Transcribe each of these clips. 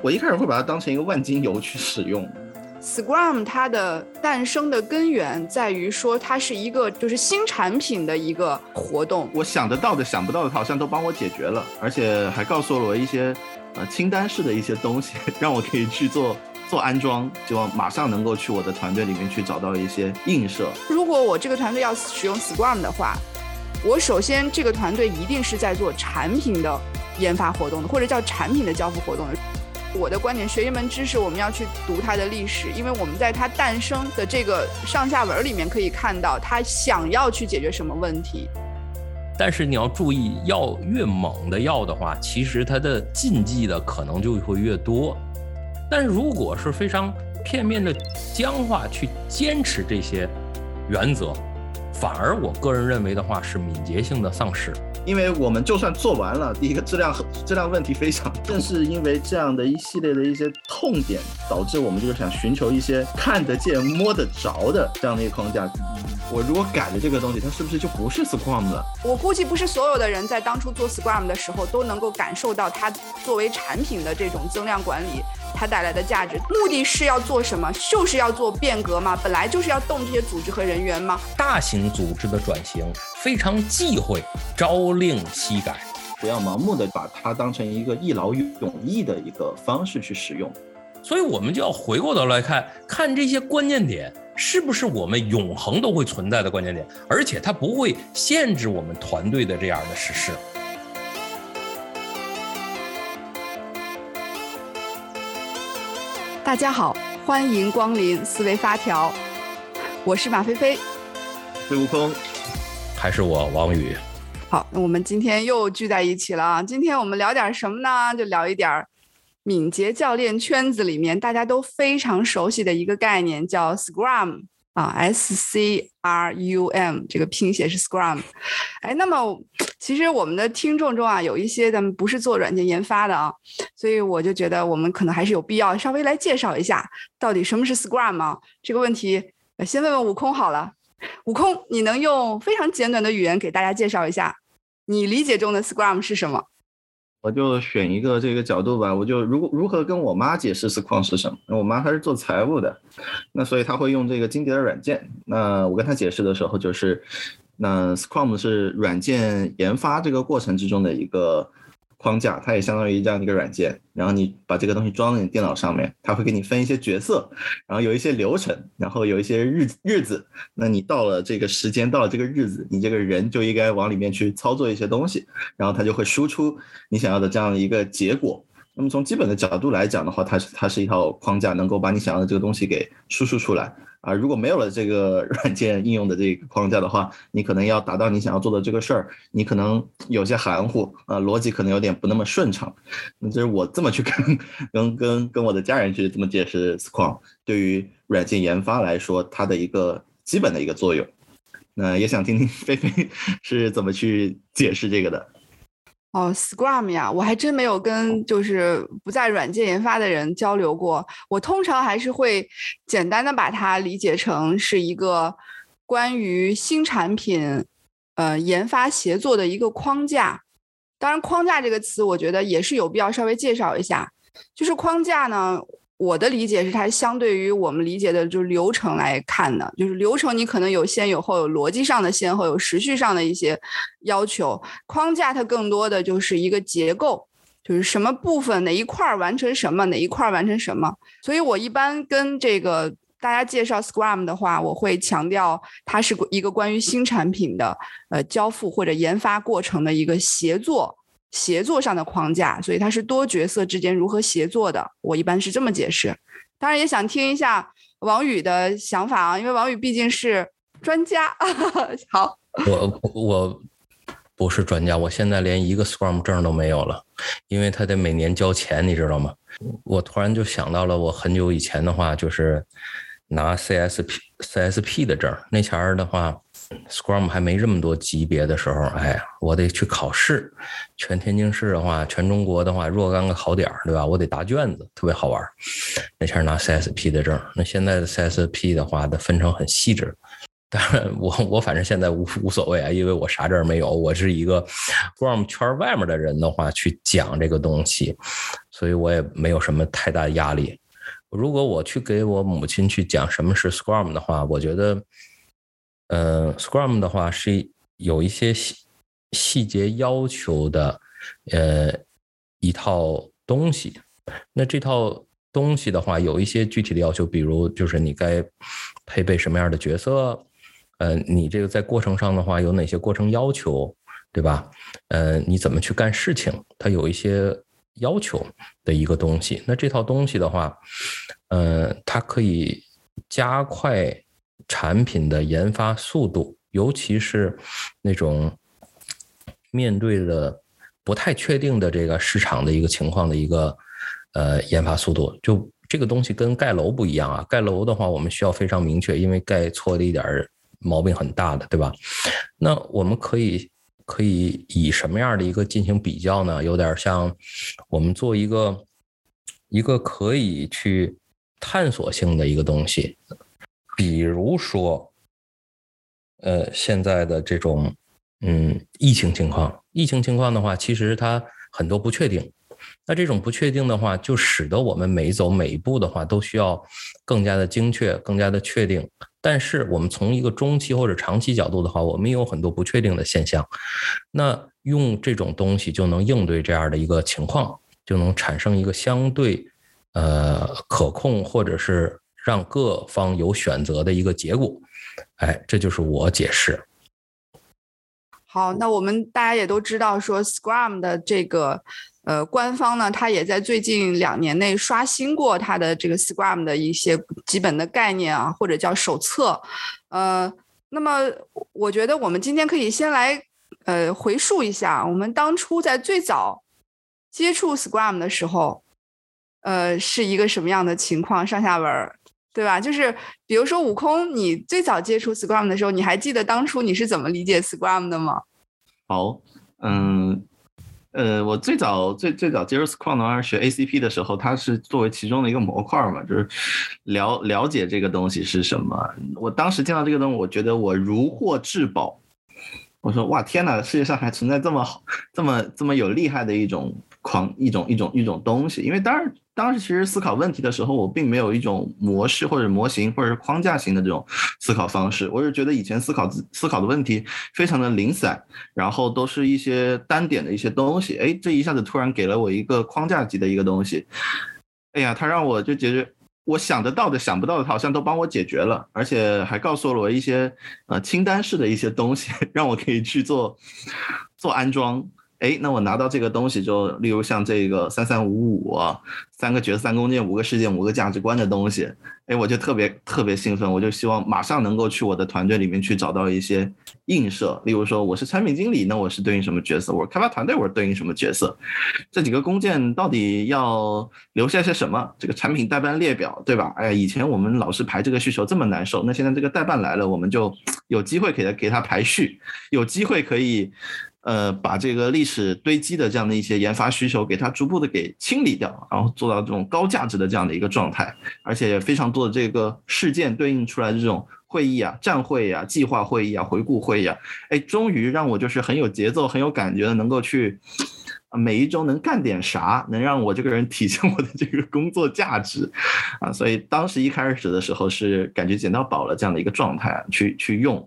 我一开始会把它当成一个万金油去使用。Scrum 它的诞生的根源在于说，它是一个就是新产品的一个活动。我想得到的、想不到的，好像都帮我解决了，而且还告诉了我一些呃清单式的一些东西，让我可以去做做安装，就马上能够去我的团队里面去找到一些映射。如果我这个团队要使用 Scrum 的话，我首先这个团队一定是在做产品的研发活动的，或者叫产品的交付活动的。我的观点，学一门知识，我们要去读它的历史，因为我们在它诞生的这个上下文里面可以看到，它想要去解决什么问题。但是你要注意，要越猛的要的话，其实它的禁忌的可能就会越多。但如果是非常片面的僵化去坚持这些原则，反而我个人认为的话是敏捷性的丧失。因为我们就算做完了，第一个质量质量问题非常，正是因为这样的一系列的一些痛点，导致我们就是想寻求一些看得见、摸得着的这样的一个框架。我如果改了这个东西，它是不是就不是 Scrum 了？我估计不是所有的人在当初做 Scrum 的时候都能够感受到它作为产品的这种增量管理它带来的价值。目的是要做什么？就是要做变革嘛？本来就是要动这些组织和人员嘛？大型组织的转型非常忌讳朝令夕改，不要盲目的把它当成一个一劳永逸的一个方式去使用。所以我们就要回过头来看看这些关键点。是不是我们永恒都会存在的关键点？而且它不会限制我们团队的这样的实施。大家好，欢迎光临思维发条，我是马飞飞，孙悟空，还是我王宇？好，那我们今天又聚在一起了。今天我们聊点什么呢？就聊一点。敏捷教练圈子里面，大家都非常熟悉的一个概念叫 Scrum 啊，S C R U M 这个拼写是 Scrum。哎，那么其实我们的听众中啊，有一些咱们不是做软件研发的啊，所以我就觉得我们可能还是有必要稍微来介绍一下，到底什么是 Scrum 啊？这个问题，先问问悟空好了。悟空，你能用非常简短的语言给大家介绍一下，你理解中的 Scrum 是什么？我就选一个这个角度吧，我就如如何跟我妈解释 Scrum 是什么？我妈她是做财务的，那所以她会用这个金蝶的软件。那我跟她解释的时候，就是那 Scrum 是软件研发这个过程之中的一个。框架，它也相当于这样的一个软件，然后你把这个东西装在你电脑上面，它会给你分一些角色，然后有一些流程，然后有一些日日子，那你到了这个时间，到了这个日子，你这个人就应该往里面去操作一些东西，然后它就会输出你想要的这样的一个结果。那么从基本的角度来讲的话，它是它是一套框架，能够把你想要的这个东西给输出出来。啊，如果没有了这个 软件应用的这个框架的话，你可能要达到你想要做的这个事儿，你可能有些含糊，啊，逻辑可能有点不那么顺畅。那这是我这么去跟跟跟跟我的家人去这么解释 Scrum 对于软件研发来说它的一个基本的一个作用。那也想听听菲菲 是怎么去解释这个的。哦，Scrum 呀，我还真没有跟就是不在软件研发的人交流过。我通常还是会简单的把它理解成是一个关于新产品呃研发协作的一个框架。当然，框架这个词，我觉得也是有必要稍微介绍一下。就是框架呢。我的理解是，它相对于我们理解的就是流程来看的，就是流程你可能有先有后，有逻辑上的先后，有时序上的一些要求。框架它更多的就是一个结构，就是什么部分哪一块完成什么，哪一块完成什么。所以我一般跟这个大家介绍 Scrum 的话，我会强调它是一个关于新产品的呃交付或者研发过程的一个协作。协作上的框架，所以它是多角色之间如何协作的。我一般是这么解释。当然也想听一下王宇的想法啊，因为王宇毕竟是专家。好，我我不是专家，我现在连一个 Scrum 证都没有了，因为他得每年交钱，你知道吗？我突然就想到了，我很久以前的话就是拿 CSP CSP 的证，那前儿的话。Scrum 还没这么多级别的时候，哎，我得去考试。全天津市的话，全中国的话，若干个考点，对吧？我得答卷子，特别好玩。那前拿 CSP 的证，那现在的 CSP 的话，的分成很细致。当然，我我反正现在无无所谓啊，因为我啥证没有。我是一个 Scrum 圈外面的人的话，去讲这个东西。所以我也没有什么太大压力。如果我去给我母亲去讲什么是 Scrum 的话，我觉得，呃，Scrum 的话是有一些细细节要求的，呃，一套东西。那这套东西的话，有一些具体的要求，比如就是你该配备什么样的角色，呃，你这个在过程上的话有哪些过程要求，对吧？呃，你怎么去干事情，它有一些。要求的一个东西，那这套东西的话，呃，它可以加快产品的研发速度，尤其是那种面对的不太确定的这个市场的一个情况的一个呃研发速度。就这个东西跟盖楼不一样啊，盖楼的话我们需要非常明确，因为盖错了一点毛病很大的，对吧？那我们可以。可以以什么样的一个进行比较呢？有点像我们做一个一个可以去探索性的一个东西，比如说，呃，现在的这种嗯疫情情况，疫情情况的话，其实它很多不确定。那这种不确定的话，就使得我们每走每一步的话，都需要更加的精确，更加的确定。但是我们从一个中期或者长期角度的话，我们也有很多不确定的现象。那用这种东西就能应对这样的一个情况，就能产生一个相对呃可控或者是让各方有选择的一个结果。哎，这就是我解释。好，那我们大家也都知道，说 Scrum 的这个。呃，官方呢，它也在最近两年内刷新过它的这个 Scrum 的一些基本的概念啊，或者叫手册。呃，那么我觉得我们今天可以先来呃回溯一下，我们当初在最早接触 Scrum 的时候，呃，是一个什么样的情况？上下文，对吧？就是比如说悟空，你最早接触 Scrum 的时候，你还记得当初你是怎么理解 Scrum 的吗？好，嗯。呃，我最早最最早接触 Scrum 的话，学 ACP 的时候，它是作为其中的一个模块嘛，就是了了解这个东西是什么。我当时见到这个东西，我觉得我如获至宝。我说哇天哪，世界上还存在这么好、这么这么有厉害的一种狂一种一种一种东西。因为当然当时其实思考问题的时候，我并没有一种模式或者模型或者是框架型的这种思考方式。我是觉得以前思考思考的问题非常的零散，然后都是一些单点的一些东西。哎，这一下子突然给了我一个框架级的一个东西。哎呀，他让我就觉得。我想得到的、想不到的，他好像都帮我解决了，而且还告诉了我一些呃清单式的一些东西，让我可以去做做安装。哎，那我拿到这个东西就，例如像这个三三五五，三个角色三弓箭五个事件五个价值观的东西，哎，我就特别特别兴奋，我就希望马上能够去我的团队里面去找到一些映射。例如说我是产品经理，那我是对应什么角色？我是开发团队，我是对应什么角色？这几个弓箭到底要留下些什么？这个产品代办列表，对吧？哎，以前我们老是排这个需求这么难受，那现在这个代办来了，我们就有机会给他给他排序，有机会可以。呃，把这个历史堆积的这样的一些研发需求，给它逐步的给清理掉，然后做到这种高价值的这样的一个状态，而且非常多的这个事件对应出来的这种会议啊、站会啊、计划会议啊、回顾会议啊，哎，终于让我就是很有节奏、很有感觉的，能够去每一周能干点啥，能让我这个人体现我的这个工作价值啊，所以当时一开始的时候是感觉捡到宝了这样的一个状态去去用，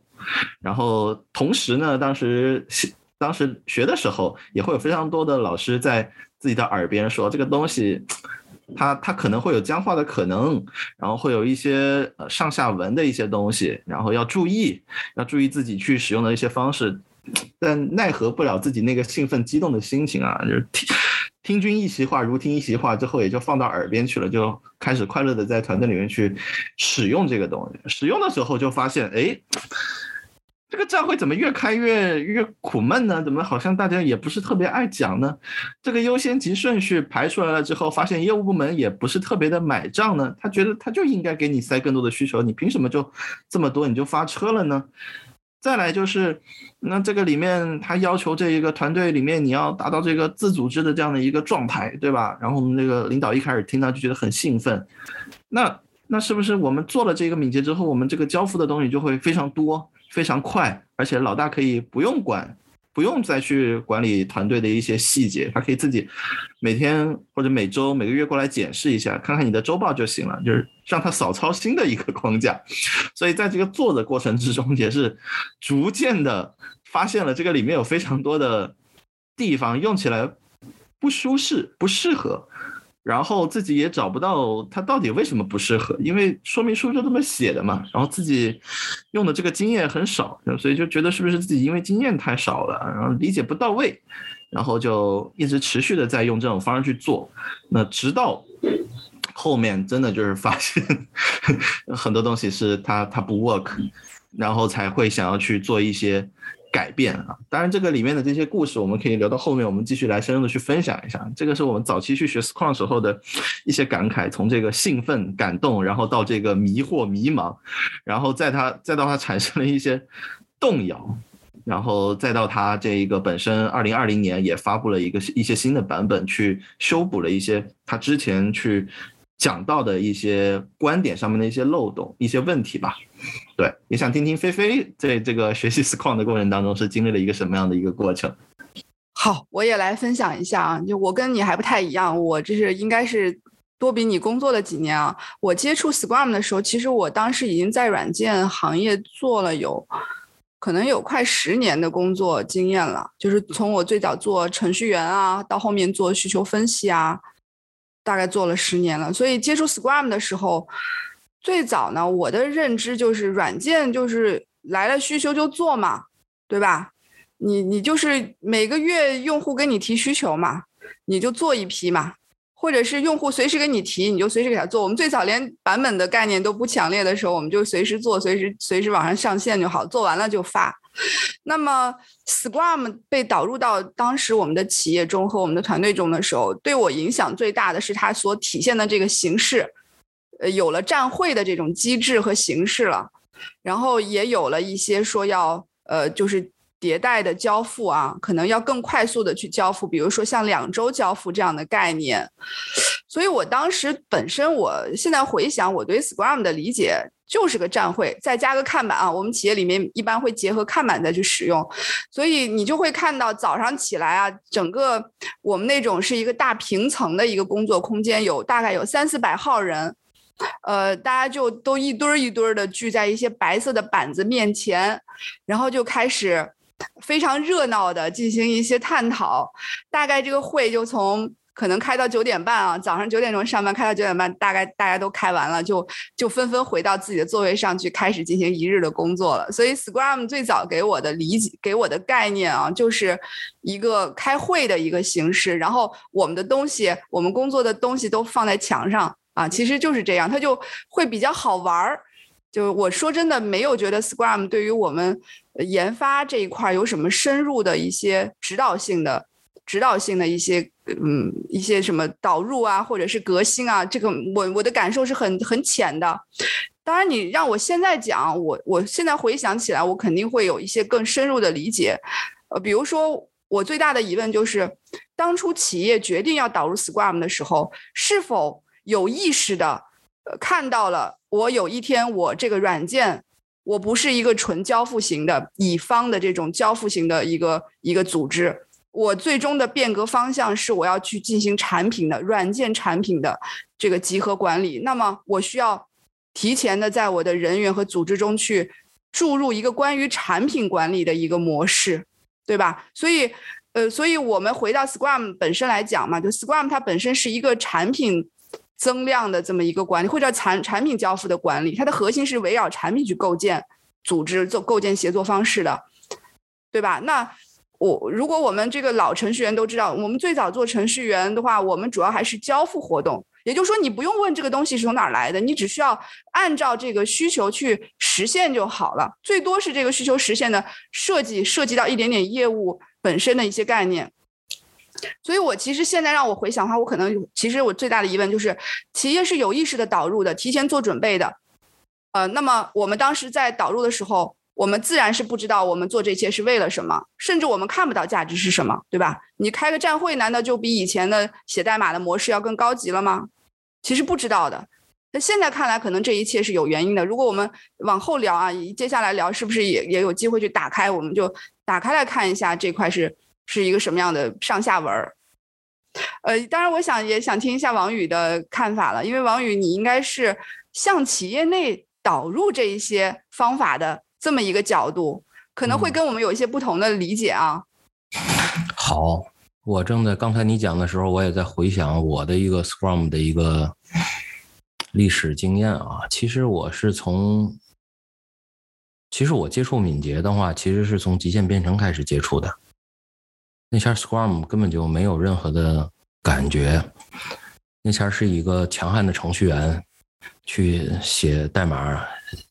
然后同时呢，当时。当时学的时候，也会有非常多的老师在自己的耳边说这个东西，它它可能会有僵化的可能，然后会有一些呃上下文的一些东西，然后要注意，要注意自己去使用的一些方式，但奈何不了自己那个兴奋激动的心情啊，就是听听君一席话，如听一席话，之后也就放到耳边去了，就开始快乐的在团队里面去使用这个东西，使用的时候就发现，哎。这个站会怎么越开越越苦闷呢？怎么好像大家也不是特别爱讲呢？这个优先级顺序排出来了之后，发现业务部门也不是特别的买账呢。他觉得他就应该给你塞更多的需求，你凭什么就这么多你就发车了呢？再来就是，那这个里面他要求这一个团队里面你要达到这个自组织的这样的一个状态，对吧？然后我们这个领导一开始听到就觉得很兴奋，那那是不是我们做了这个敏捷之后，我们这个交付的东西就会非常多？非常快，而且老大可以不用管不用再去管理团队的一些细节，他可以自己每天或者每周、每个月过来检视一下，看看你的周报就行了，就是让他少操心的一个框架。所以在这个做的过程之中，也是逐渐的发现了这个里面有非常多的地方用起来不舒适、不适合。然后自己也找不到它到底为什么不适合，因为说明书就这么写的嘛。然后自己用的这个经验很少，所以就觉得是不是自己因为经验太少了，然后理解不到位，然后就一直持续的在用这种方式去做。那直到后面真的就是发现 很多东西是它它不 work，然后才会想要去做一些。改变啊！当然，这个里面的这些故事，我们可以留到后面，我们继续来深入的去分享一下。这个是我们早期去学 Scrum 时候的一些感慨，从这个兴奋、感动，然后到这个迷惑、迷茫，然后再它再到它产生了一些动摇，然后再到它这一个本身二零二零年也发布了一个一些新的版本，去修补了一些它之前去。讲到的一些观点上面的一些漏洞、一些问题吧，对，也想听听菲菲在这个学习 Scrum 的过程当中是经历了一个什么样的一个过程。好，我也来分享一下啊，就我跟你还不太一样，我这是应该是多比你工作了几年啊。我接触 Scrum 的时候，其实我当时已经在软件行业做了有可能有快十年的工作经验了，就是从我最早做程序员啊，到后面做需求分析啊。大概做了十年了，所以接触 Scrum 的时候，最早呢，我的认知就是软件就是来了需求就做嘛，对吧？你你就是每个月用户给你提需求嘛，你就做一批嘛，或者是用户随时给你提，你就随时给他做。我们最早连版本的概念都不强烈的时候，我们就随时做，随时随时往上上线就好，做完了就发。那么，Scrum 被导入到当时我们的企业中和我们的团队中的时候，对我影响最大的是它所体现的这个形式，呃，有了站会的这种机制和形式了，然后也有了一些说要呃，就是迭代的交付啊，可能要更快速的去交付，比如说像两周交付这样的概念。所以我当时本身，我现在回想我对 Scrum 的理解。就是个站会，再加个看板啊！我们企业里面一般会结合看板再去使用，所以你就会看到早上起来啊，整个我们那种是一个大平层的一个工作空间，有大概有三四百号人，呃，大家就都一堆儿一堆儿的聚在一些白色的板子面前，然后就开始非常热闹的进行一些探讨，大概这个会就从。可能开到九点半啊，早上九点钟上班，开到九点半，大概大家都开完了，就就纷纷回到自己的座位上去，开始进行一日的工作了。所以，Scrum 最早给我的理解，给我的概念啊，就是一个开会的一个形式。然后，我们的东西，我们工作的东西都放在墙上啊，其实就是这样，它就会比较好玩儿。就我说真的，没有觉得 Scrum 对于我们研发这一块有什么深入的一些指导性的。指导性的一些，嗯，一些什么导入啊，或者是革新啊，这个我我的感受是很很浅的。当然，你让我现在讲，我我现在回想起来，我肯定会有一些更深入的理解。呃，比如说，我最大的疑问就是，当初企业决定要导入 Scrum 的时候，是否有意识的，呃，看到了我有一天我这个软件，我不是一个纯交付型的乙方的这种交付型的一个一个组织。我最终的变革方向是我要去进行产品的软件产品的这个集合管理。那么我需要提前的在我的人员和组织中去注入一个关于产品管理的一个模式，对吧？所以，呃，所以我们回到 Scrum 本身来讲嘛，就 Scrum 它本身是一个产品增量的这么一个管理，或者产产品交付的管理，它的核心是围绕产品去构建组织，做构建协作方式的，对吧？那。我如果我们这个老程序员都知道，我们最早做程序员的话，我们主要还是交付活动，也就是说，你不用问这个东西是从哪儿来的，你只需要按照这个需求去实现就好了。最多是这个需求实现的设计涉及到一点点业务本身的一些概念。所以我其实现在让我回想的话，我可能其实我最大的疑问就是，企业是有意识的导入的，提前做准备的。呃，那么我们当时在导入的时候。我们自然是不知道我们做这些是为了什么，甚至我们看不到价值是什么，对吧？你开个站会，难道就比以前的写代码的模式要更高级了吗？其实不知道的。那现在看来，可能这一切是有原因的。如果我们往后聊啊，接下来聊是不是也也有机会去打开？我们就打开来看一下这块是是一个什么样的上下文儿。呃，当然，我想也想听一下王宇的看法了，因为王宇你应该是向企业内导入这一些方法的这么一个角度，可能会跟我们有一些不同的理解啊。好，我正在刚才你讲的时候，我也在回想我的一个 Scrum 的一个历史经验啊。其实我是从，其实我接触敏捷的话，其实是从极限编程开始接触的。那前 Scrum 根本就没有任何的感觉，那前是一个强悍的程序员去写代码，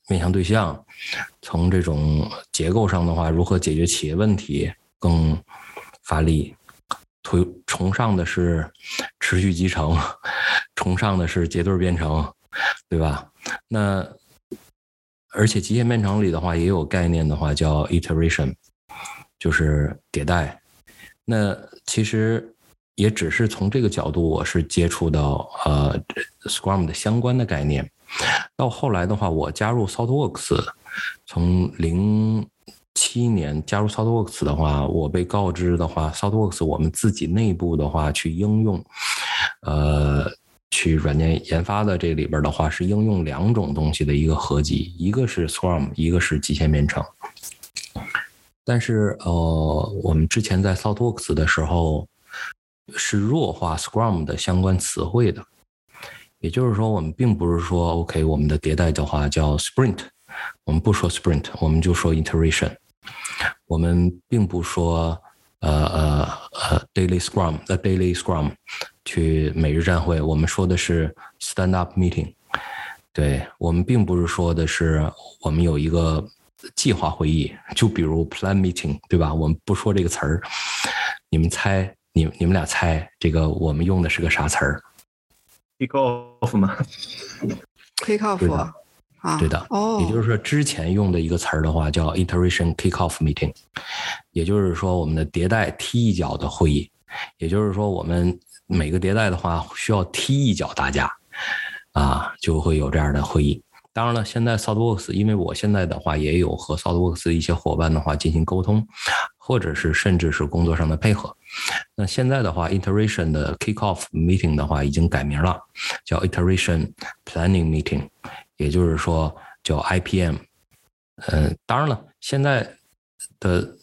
面向对象，从这种结构上的话，如何解决企业问题更发力，推崇尚的是持续集成，崇尚的是结对编程，对吧？那而且极限编程里的话也有概念的话叫 iteration，就是迭代。那其实也只是从这个角度，我是接触到呃 Scrum 的相关的概念。到后来的话，我加入 ThoughtWorks，从零七年加入 ThoughtWorks 的话，我被告知的话，ThoughtWorks 我们自己内部的话去应用，呃，去软件研发的这里边的话是应用两种东西的一个合集，一个是 Scrum，一个是极限编程。但是，呃，我们之前在 Southworks 的时候是弱化 Scrum 的相关词汇的，也就是说，我们并不是说 OK，我们的迭代的话叫 Sprint，我们不说 Sprint，我们就说 Iteration，我们并不说呃呃呃 Daily Scrum，呃 Daily Scrum 去每日站会，我们说的是 Stand Up Meeting，对我们并不是说的是我们有一个。计划会议，就比如 plan meeting，对吧？我们不说这个词儿，你们猜，你你们俩猜，这个我们用的是个啥词儿？kick off 吗？kick off 啊，对的。哦，也就是说，之前用的一个词儿的话叫 iteration kick off meeting，也就是说，我们的迭代踢一脚的会议，也就是说，我们每个迭代的话需要踢一脚大家，啊，就会有这样的会议。当然了，现在 Southworks，因为我现在的话也有和 Southworks 一些伙伴的话进行沟通，或者是甚至是工作上的配合。那现在的话，Iteration 的 Kickoff Meeting 的话已经改名了，叫 Iteration Planning Meeting，也就是说叫 IPM。嗯，当然了，现在的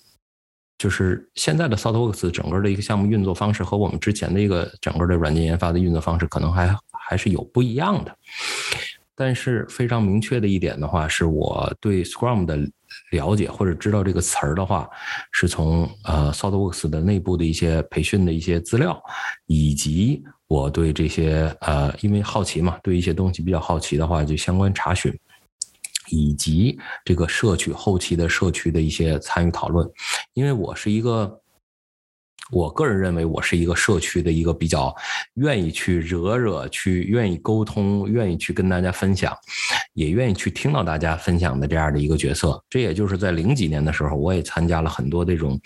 就是现在的 Southworks 整个的一个项目运作方式和我们之前的一个整个的软件研发的运作方式可能还还是有不一样的。但是非常明确的一点的话，是我对 Scrum 的了解或者知道这个词儿的话，是从呃 Softworks 的内部的一些培训的一些资料，以及我对这些呃因为好奇嘛，对一些东西比较好奇的话，就相关查询，以及这个社区后期的社区的一些参与讨论，因为我是一个。我个人认为，我是一个社区的一个比较愿意去惹惹、去愿意沟通、愿意去跟大家分享，也愿意去听到大家分享的这样的一个角色。这也就是在零几年的时候，我也参加了很多这种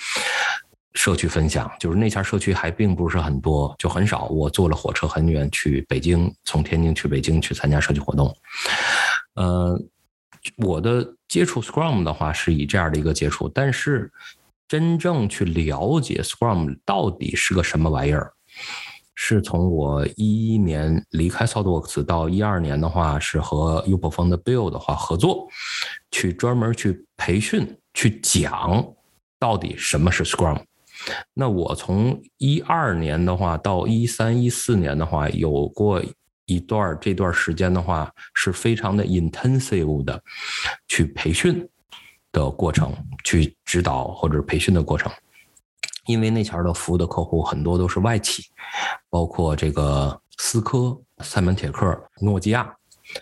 社区分享。就是那前社区还并不是很多，就很少。我坐了火车很远去北京，从天津去北京去参加社区活动。呃，我的接触 Scrum 的话是以这样的一个接触，但是。真正去了解 Scrum 到底是个什么玩意儿，是从我一一年离开 s o u t w o r k s 到一二年的话，是和 u p e r 的 Bill 的话合作，去专门去培训、去讲到底什么是 Scrum。那我从一二年的话到一三一四年的话，有过一段这段时间的话，是非常的 intensive 的去培训。的过程去指导或者培训的过程，因为那前儿的服务的客户很多都是外企，包括这个思科、赛门铁克、诺基亚，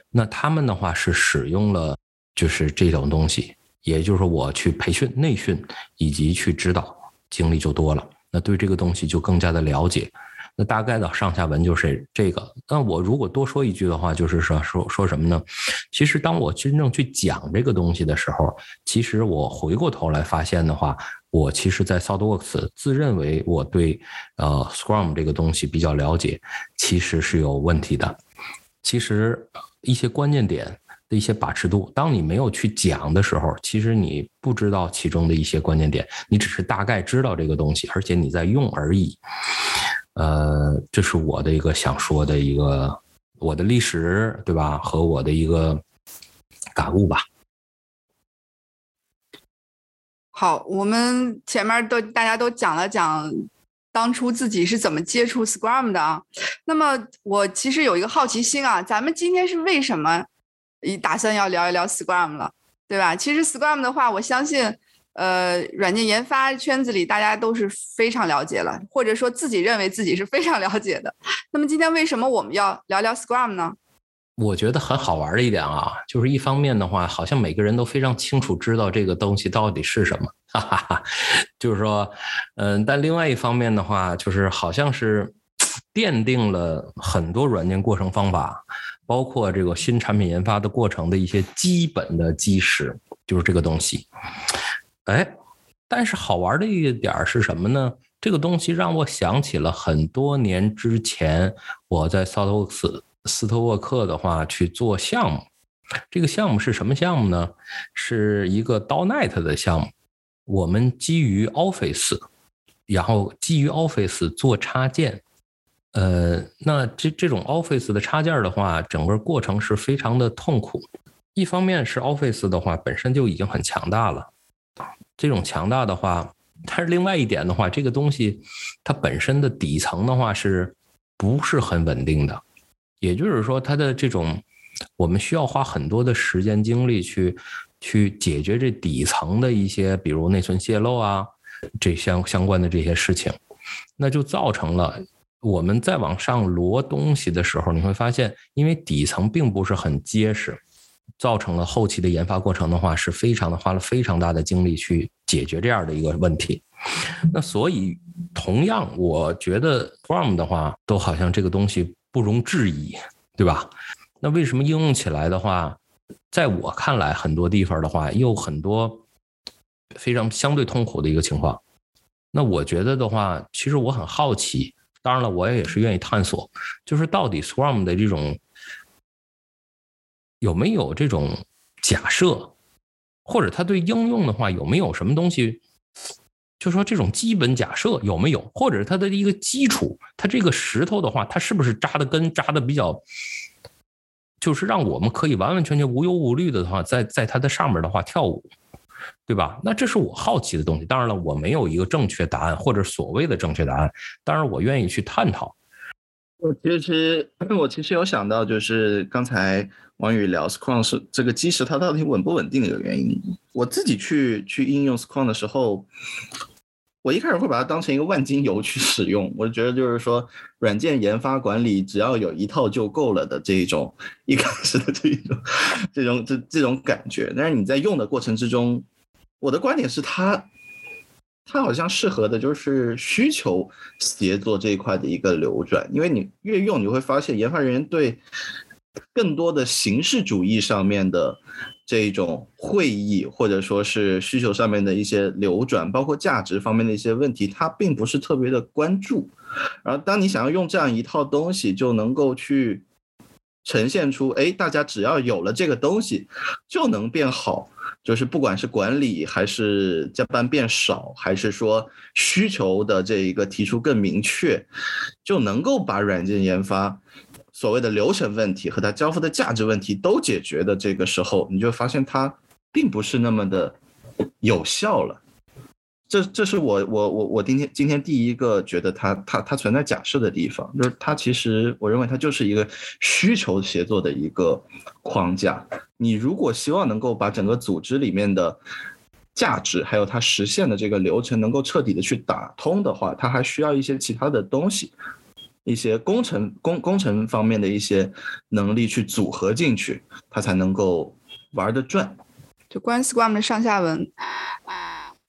那他们的话是使用了就是这种东西，也就是说我去培训、内训以及去指导，经历就多了，那对这个东西就更加的了解。那大概的上下文就是这个。那我如果多说一句的话，就是说说说什么呢？其实当我真正去讲这个东西的时候，其实我回过头来发现的话，我其实，在 ThoughtWorks 自认为我对呃 Scrum 这个东西比较了解，其实是有问题的。其实一些关键点的一些把持度。当你没有去讲的时候，其实你不知道其中的一些关键点，你只是大概知道这个东西，而且你在用而已。呃，这是我的一个想说的一个我的历史，对吧？和我的一个感悟吧。好，我们前面都大家都讲了讲当初自己是怎么接触 Scrum 的啊。那么我其实有一个好奇心啊，咱们今天是为什么一打算要聊一聊 Scrum 了，对吧？其实 Scrum 的话，我相信。呃，软件研发圈子里大家都是非常了解了，或者说自己认为自己是非常了解的。那么今天为什么我们要聊聊 Scrum 呢？我觉得很好玩的一点啊，就是一方面的话，好像每个人都非常清楚知道这个东西到底是什么，哈哈哈。就是说，嗯，但另外一方面的话，就是好像是奠定了很多软件过程方法，包括这个新产品研发的过程的一些基本的基石，就是这个东西。哎，但是好玩的一点是什么呢？这个东西让我想起了很多年之前我在萨托斯斯特沃克的话去做项目。这个项目是什么项目呢？是一个 .NET 的项目。我们基于 Office，然后基于 Office 做插件。呃，那这这种 Office 的插件的话，整个过程是非常的痛苦。一方面是 Office 的话本身就已经很强大了。这种强大的话，但是另外一点的话，这个东西它本身的底层的话是不是很稳定的？也就是说，它的这种我们需要花很多的时间精力去去解决这底层的一些，比如内存泄露啊，这相相关的这些事情，那就造成了我们再往上摞东西的时候，你会发现，因为底层并不是很结实。造成了后期的研发过程的话，是非常的花了非常大的精力去解决这样的一个问题。那所以，同样，我觉得 Scrum 的话，都好像这个东西不容置疑，对吧？那为什么应用起来的话，在我看来，很多地方的话，又很多非常相对痛苦的一个情况。那我觉得的话，其实我很好奇，当然了，我也是愿意探索，就是到底 Scrum 的这种。有没有这种假设，或者他对应用的话有没有什么东西？就说这种基本假设有没有，或者它的一个基础，它这个石头的话，它是不是扎的根扎的比较，就是让我们可以完完全全无忧无虑的话，在在它的上面的话跳舞，对吧？那这是我好奇的东西。当然了，我没有一个正确答案，或者所谓的正确答案。当然，我愿意去探讨。我其实 我其实有想到，就是刚才。王宇聊 Scrum 是这个基石，它到底稳不稳定的一个原因。我自己去去应用 Scrum 的时候，我一开始会把它当成一个万金油去使用。我觉得就是说，软件研发管理只要有一套就够了的这一种一开始的这一种这种这这种感觉。但是你在用的过程之中，我的观点是它它好像适合的就是需求协作这一块的一个流转，因为你越用，你会发现研发人员对。更多的形式主义上面的这种会议，或者说是需求上面的一些流转，包括价值方面的一些问题，他并不是特别的关注。然后，当你想要用这样一套东西，就能够去呈现出，哎，大家只要有了这个东西，就能变好。就是不管是管理，还是加班变少，还是说需求的这一个提出更明确，就能够把软件研发。所谓的流程问题和它交付的价值问题都解决的这个时候，你就发现它并不是那么的有效了。这这是我我我我今天今天第一个觉得它它它存在假设的地方，就是它其实我认为它就是一个需求协作的一个框架。你如果希望能够把整个组织里面的价值还有它实现的这个流程能够彻底的去打通的话，它还需要一些其他的东西。一些工程工工程方面的一些能力去组合进去，它才能够玩得转。就关于 Scrum 的上下文，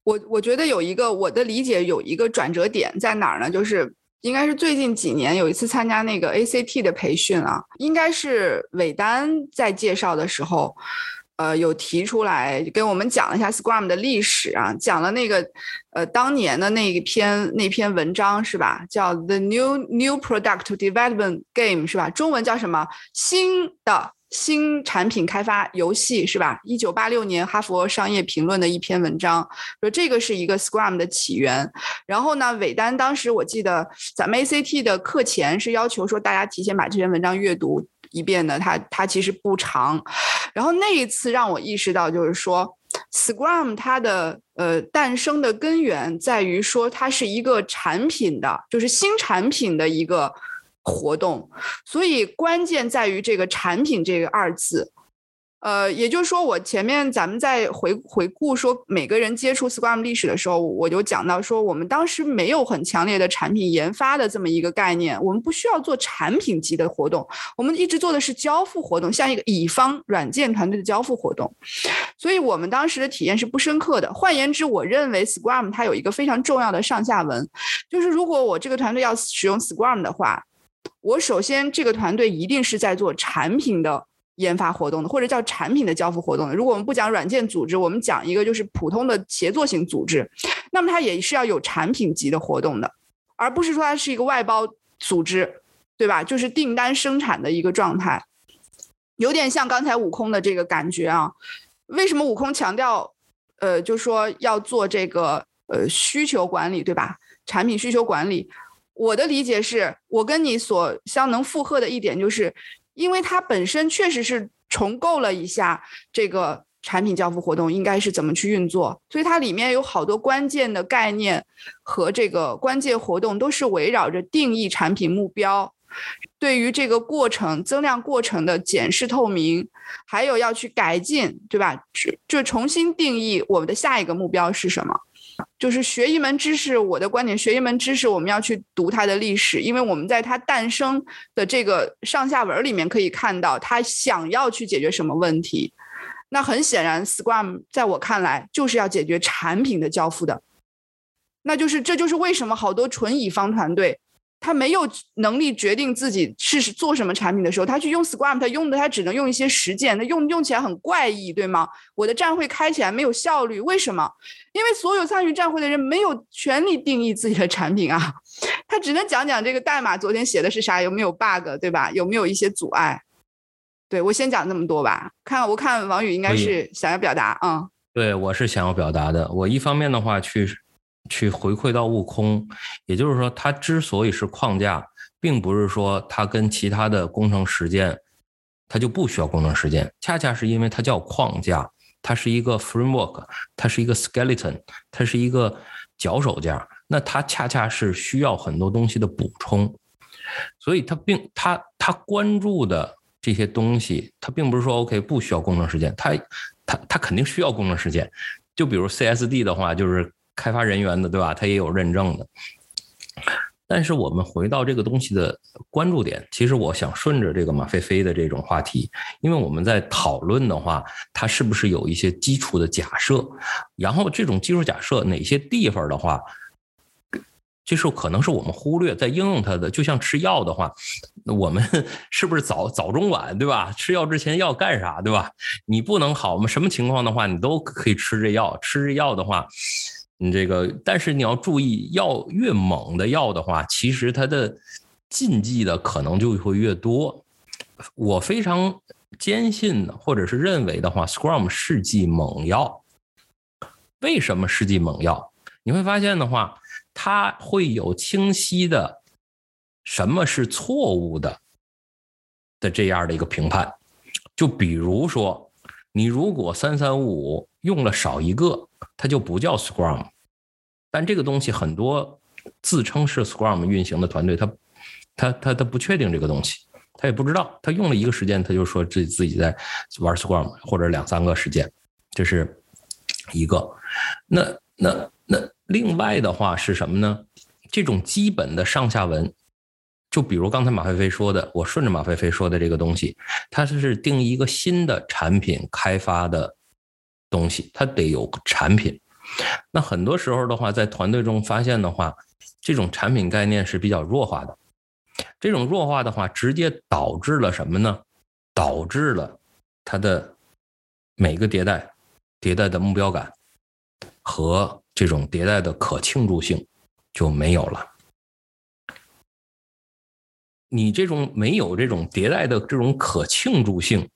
我我觉得有一个我的理解有一个转折点在哪儿呢？就是应该是最近几年有一次参加那个 ACT 的培训啊，应该是韦丹在介绍的时候。呃，有提出来跟我们讲了一下 Scrum 的历史啊，讲了那个呃当年的那一篇那篇文章是吧？叫 The New New Product Development Game 是吧？中文叫什么？新的新产品开发游戏是吧？一九八六年哈佛商业评论的一篇文章说这个是一个 Scrum 的起源。然后呢，韦丹当时我记得咱们 ACT 的课前是要求说大家提前把这篇文章阅读一遍的，它它其实不长。然后那一次让我意识到，就是说 Scrum 它的呃诞生的根源在于说它是一个产品的，就是新产品的一个。活动，所以关键在于这个产品这个二字，呃，也就是说，我前面咱们在回回顾说每个人接触 Scrum 历史的时候，我就讲到说，我们当时没有很强烈的产品研发的这么一个概念，我们不需要做产品级的活动，我们一直做的是交付活动，像一个乙方软件团队的交付活动，所以我们当时的体验是不深刻的。换言之，我认为 Scrum 它有一个非常重要的上下文，就是如果我这个团队要使用 Scrum 的话。我首先，这个团队一定是在做产品的研发活动的，或者叫产品的交付活动的。如果我们不讲软件组织，我们讲一个就是普通的协作型组织，那么它也是要有产品级的活动的，而不是说它是一个外包组织，对吧？就是订单生产的一个状态，有点像刚才悟空的这个感觉啊。为什么悟空强调，呃，就说要做这个呃需求管理，对吧？产品需求管理。我的理解是，我跟你所相能附和的一点就是，因为它本身确实是重构了一下这个产品交付活动应该是怎么去运作，所以它里面有好多关键的概念和这个关键活动都是围绕着定义产品目标，对于这个过程增量过程的检视透明，还有要去改进，对吧？就重新定义我们的下一个目标是什么。就是学一门知识，我的观点，学一门知识，我们要去读它的历史，因为我们在它诞生的这个上下文里面可以看到，它想要去解决什么问题。那很显然，Scrum 在我看来就是要解决产品的交付的。那就是这就是为什么好多纯乙方团队。他没有能力决定自己是做什么产品的时候，他去用 Scrum，他用的他只能用一些实践，他用用起来很怪异，对吗？我的站会开起来没有效率，为什么？因为所有参与站会的人没有权利定义自己的产品啊，他只能讲讲这个代码昨天写的是啥，有没有 bug，对吧？有没有一些阻碍？对我先讲这么多吧。看我看王宇应该是想要表达啊，对我是想要表达的。我一方面的话去。去回馈到悟空，也就是说，它之所以是框架，并不是说它跟其他的工程实践，它就不需要工程实践，恰恰是因为它叫框架，它是一个 framework，它是一个 skeleton，它是一个脚手架，那它恰恰是需要很多东西的补充，所以它并它它关注的这些东西，它并不是说 OK 不需要工程实践，它它它肯定需要工程实践，就比如 CSD 的话，就是。开发人员的，对吧？他也有认证的。但是我们回到这个东西的关注点，其实我想顺着这个马飞飞的这种话题，因为我们在讨论的话，它是不是有一些基础的假设？然后这种基础假设哪些地方的话，就是可能是我们忽略在应用它的。就像吃药的话，我们是不是早早中晚，对吧？吃药之前要干啥，对吧？你不能好嘛？什么情况的话，你都可以吃这药。吃这药的话。你这个，但是你要注意，药越猛的药的话，其实它的禁忌的可能就会越多。我非常坚信，或者是认为的话，Scrum 是剂猛药。为什么是剂猛药？你会发现的话，它会有清晰的什么是错误的的这样的一个评判。就比如说，你如果三三五五用了少一个。它就不叫 Scrum，但这个东西很多自称是 Scrum 运行的团队，他他他他不确定这个东西，他也不知道，他用了一个时间，他就说自己自己在玩 Scrum，或者两三个时间，这是一个。那那那另外的话是什么呢？这种基本的上下文，就比如刚才马飞飞说的，我顺着马飞飞说的这个东西，它是定义一个新的产品开发的。东西它得有产品，那很多时候的话，在团队中发现的话，这种产品概念是比较弱化的。这种弱化的话，直接导致了什么呢？导致了它的每个迭代迭代的目标感和这种迭代的可庆祝性就没有了。你这种没有这种迭代的这种可庆祝性，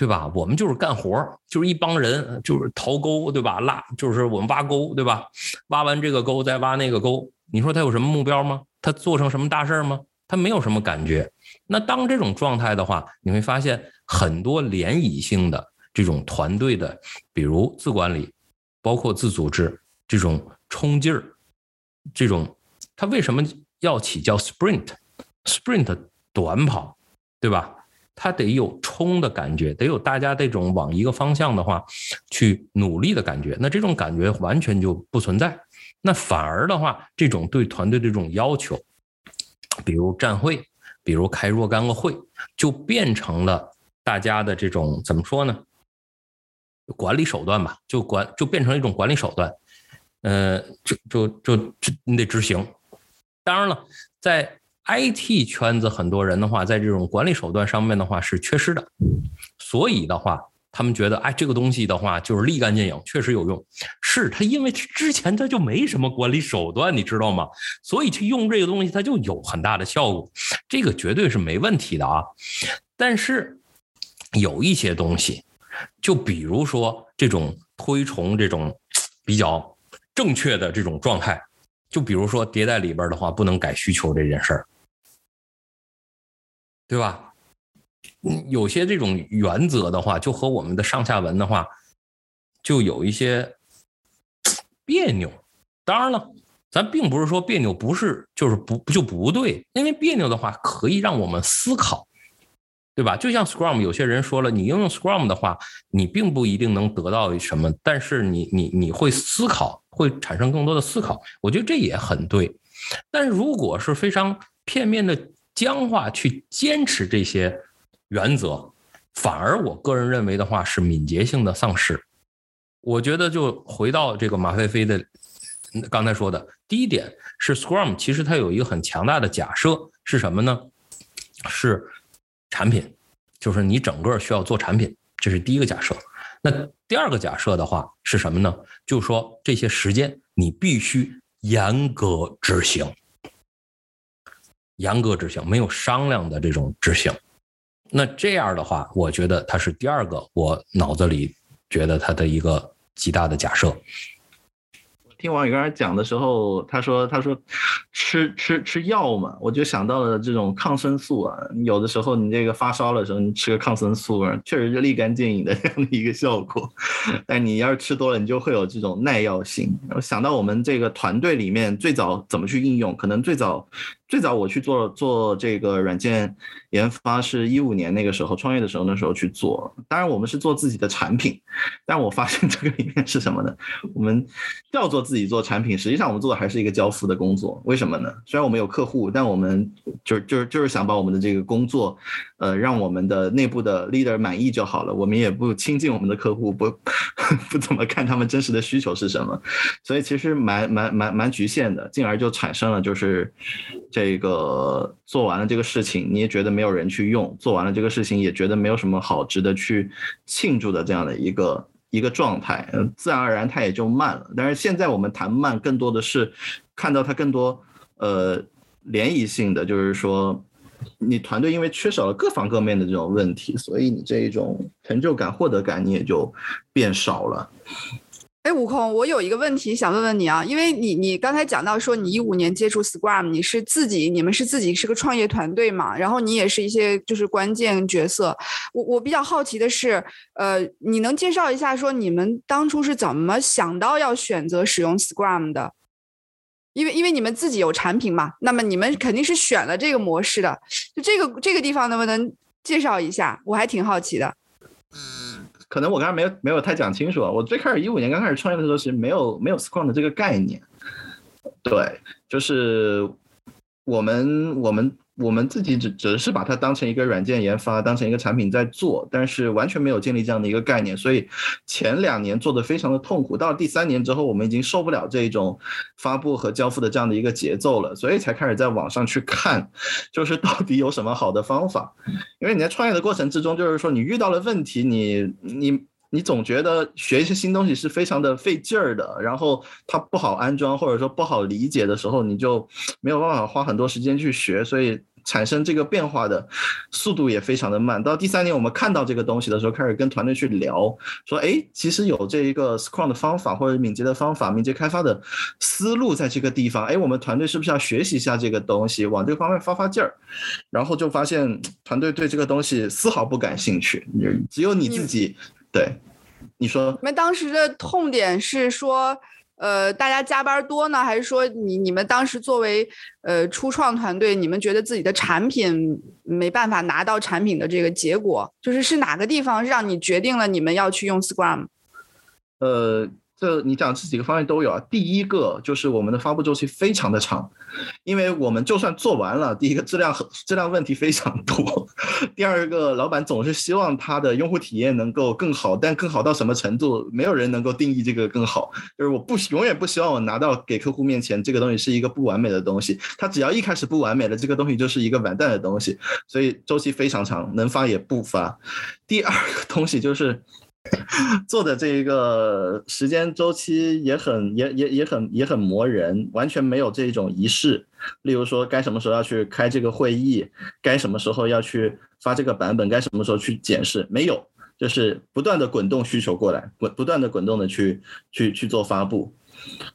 对吧？我们就是干活，就是一帮人，就是掏沟，对吧？拉就是我们挖沟，对吧？挖完这个沟再挖那个沟，你说他有什么目标吗？他做成什么大事儿吗？他没有什么感觉。那当这种状态的话，你会发现很多联谊性的这种团队的，比如自管理，包括自组织这种冲劲儿，这种他为什么要起叫 sprint？sprint 短跑，对吧？它得有冲的感觉，得有大家这种往一个方向的话去努力的感觉。那这种感觉完全就不存在。那反而的话，这种对团队的这种要求，比如站会，比如开若干个会，就变成了大家的这种怎么说呢？管理手段吧，就管就变成了一种管理手段。呃，就就就就你得执行。当然了，在 IT 圈子很多人的话，在这种管理手段上面的话是缺失的，所以的话，他们觉得，哎，这个东西的话就是立竿见影，确实有用。是他，因为之前他就没什么管理手段，你知道吗？所以去用这个东西，它就有很大的效果，这个绝对是没问题的啊。但是有一些东西，就比如说这种推崇这种比较正确的这种状态，就比如说迭代里边的话，不能改需求这件事儿。对吧？嗯，有些这种原则的话，就和我们的上下文的话，就有一些别扭。当然了，咱并不是说别扭不是就是不就不对，因为别扭的话可以让我们思考，对吧？就像 Scrum，有些人说了，你应用 Scrum 的话，你并不一定能得到什么，但是你你你会思考，会产生更多的思考。我觉得这也很对。但如果是非常片面的。僵化去坚持这些原则，反而我个人认为的话是敏捷性的丧失。我觉得就回到这个马飞飞的刚才说的第一点是 Scrum，其实它有一个很强大的假设是什么呢？是产品，就是你整个需要做产品，这是第一个假设。那第二个假设的话是什么呢？就是说这些时间你必须严格执行。严格执行，没有商量的这种执行，那这样的话，我觉得它是第二个我脑子里觉得它的一个极大的假设。听王宇刚才讲的时候，他说他说吃吃吃药嘛，我就想到了这种抗生素啊。有的时候你这个发烧的时候，你吃个抗生素啊，确实是立竿见影的这样的一个效果。但你要是吃多了，你就会有这种耐药性。我想到我们这个团队里面最早怎么去应用，可能最早。最早我去做做这个软件研发，是一五年那个时候创业的时候，那时候去做。当然我们是做自己的产品，但我发现这个里面是什么呢？我们叫做自己做产品，实际上我们做的还是一个交付的工作。为什么呢？虽然我们有客户，但我们就是就是就是想把我们的这个工作，呃，让我们的内部的 leader 满意就好了。我们也不亲近我们的客户，不 不怎么看他们真实的需求是什么，所以其实蛮蛮蛮蛮局限的，进而就产生了就是。这个做完了这个事情，你也觉得没有人去用；做完了这个事情，也觉得没有什么好值得去庆祝的这样的一个一个状态，嗯，自然而然它也就慢了。但是现在我们谈慢，更多的是看到它更多呃涟漪性的，就是说你团队因为缺少了各方各面的这种问题，所以你这一种成就感、获得感你也就变少了。哎，悟空，我有一个问题想问问你啊，因为你你刚才讲到说你一五年接触 Scrum，你是自己你们是自己是个创业团队嘛，然后你也是一些就是关键角色。我我比较好奇的是，呃，你能介绍一下说你们当初是怎么想到要选择使用 Scrum 的？因为因为你们自己有产品嘛，那么你们肯定是选了这个模式的。就这个这个地方能不能介绍一下？我还挺好奇的。可能我刚才没有没有太讲清楚啊。我最开始一五年刚开始创业的时候，其实没有没有 Scrum 的这个概念。对，就是我们我们。我们自己只只是把它当成一个软件研发，当成一个产品在做，但是完全没有建立这样的一个概念，所以前两年做的非常的痛苦。到了第三年之后，我们已经受不了这种发布和交付的这样的一个节奏了，所以才开始在网上去看，就是到底有什么好的方法。因为你在创业的过程之中，就是说你遇到了问题，你你。你总觉得学一些新东西是非常的费劲儿的，然后它不好安装或者说不好理解的时候，你就没有办法花很多时间去学，所以产生这个变化的速度也非常的慢。到第三年，我们看到这个东西的时候，开始跟团队去聊，说，哎，其实有这一个 Scrum 的方法或者敏捷的方法、敏捷开发的思路在这个地方，哎，我们团队是不是要学习一下这个东西，往这个方面发发劲儿？然后就发现团队对这个东西丝毫不感兴趣，只有你自己对。你说，你们当时的痛点是说？呃，大家加班多呢，还是说你你们当时作为呃初创团队，你们觉得自己的产品没办法拿到产品的这个结果，就是是哪个地方让你决定了你们要去用 Scrum？呃。这你讲这几个方面都有啊。第一个就是我们的发布周期非常的长，因为我们就算做完了，第一个质量很质量问题非常多。第二个，老板总是希望他的用户体验能够更好，但更好到什么程度，没有人能够定义这个更好。就是我不永远不希望我拿到给客户面前这个东西是一个不完美的东西，它只要一开始不完美了，这个东西就是一个完蛋的东西。所以周期非常长，能发也不发。第二个东西就是。做的这一个时间周期也很也也也很也很磨人，完全没有这种仪式。例如说，该什么时候要去开这个会议，该什么时候要去发这个版本，该什么时候去检视，没有，就是不断的滚动需求过来，滚不断的滚动的去去去做发布。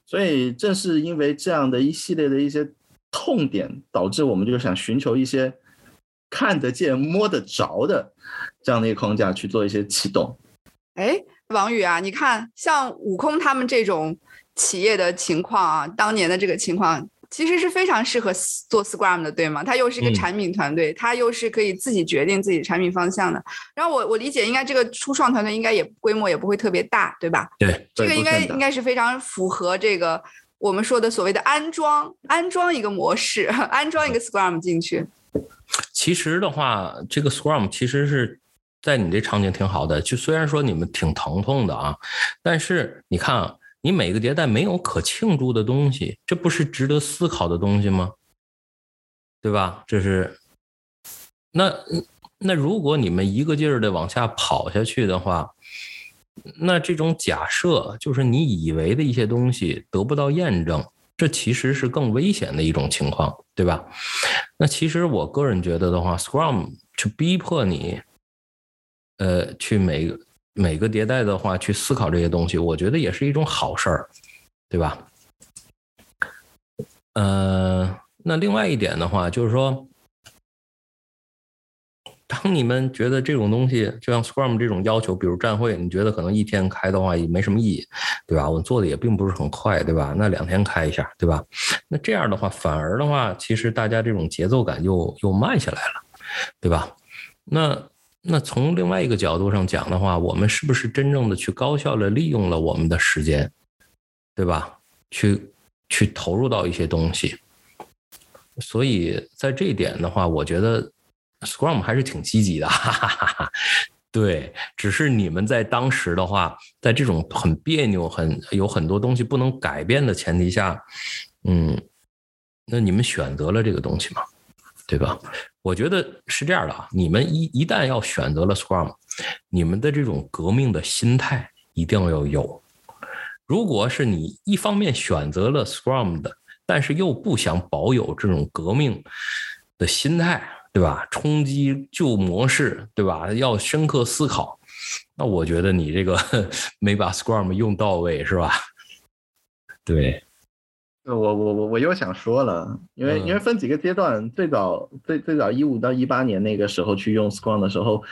所以正是因为这样的一系列的一些痛点，导致我们就想寻求一些看得见、摸得着的这样的一个框架去做一些启动。哎，王宇啊，你看，像悟空他们这种企业的情况啊，当年的这个情况，其实是非常适合做 Scrum 的，对吗？它又是一个产品团队，它又是可以自己决定自己产品方向的。然后我我理解，应该这个初创团队应该也规模也不会特别大，对吧？对，这个应该应该是非常符合这个我们说的所谓的安装安装一个模式，安装一个 Scrum 进去。其实的话，这个 Scrum 其实是。在你这场景挺好的，就虽然说你们挺疼痛的啊，但是你看啊，你每个迭代没有可庆祝的东西，这不是值得思考的东西吗？对吧？这是，那那如果你们一个劲儿的往下跑下去的话，那这种假设就是你以为的一些东西得不到验证，这其实是更危险的一种情况，对吧？那其实我个人觉得的话，Scrum 去逼迫你。呃，去每每个迭代的话，去思考这些东西，我觉得也是一种好事儿，对吧？呃，那另外一点的话，就是说，当你们觉得这种东西，就像 Scrum 这种要求，比如站会，你觉得可能一天开的话也没什么意义，对吧？我做的也并不是很快，对吧？那两天开一下，对吧？那这样的话，反而的话，其实大家这种节奏感又又慢下来了，对吧？那。那从另外一个角度上讲的话，我们是不是真正的去高效的利用了我们的时间，对吧？去去投入到一些东西。所以在这一点的话，我觉得 Scrum 还是挺积极的。哈哈哈哈对，只是你们在当时的话，在这种很别扭、很有很多东西不能改变的前提下，嗯，那你们选择了这个东西吗？对吧？我觉得是这样的啊，你们一一旦要选择了 Scrum，你们的这种革命的心态一定要有。如果是你一方面选择了 Scrum 的，但是又不想保有这种革命的心态，对吧？冲击旧模式，对吧？要深刻思考，那我觉得你这个 没把 Scrum 用到位，是吧？对。我我我我又想说了，因为因为分几个阶段，最早最最早一五到一八年那个时候去用 Scrum 的时候，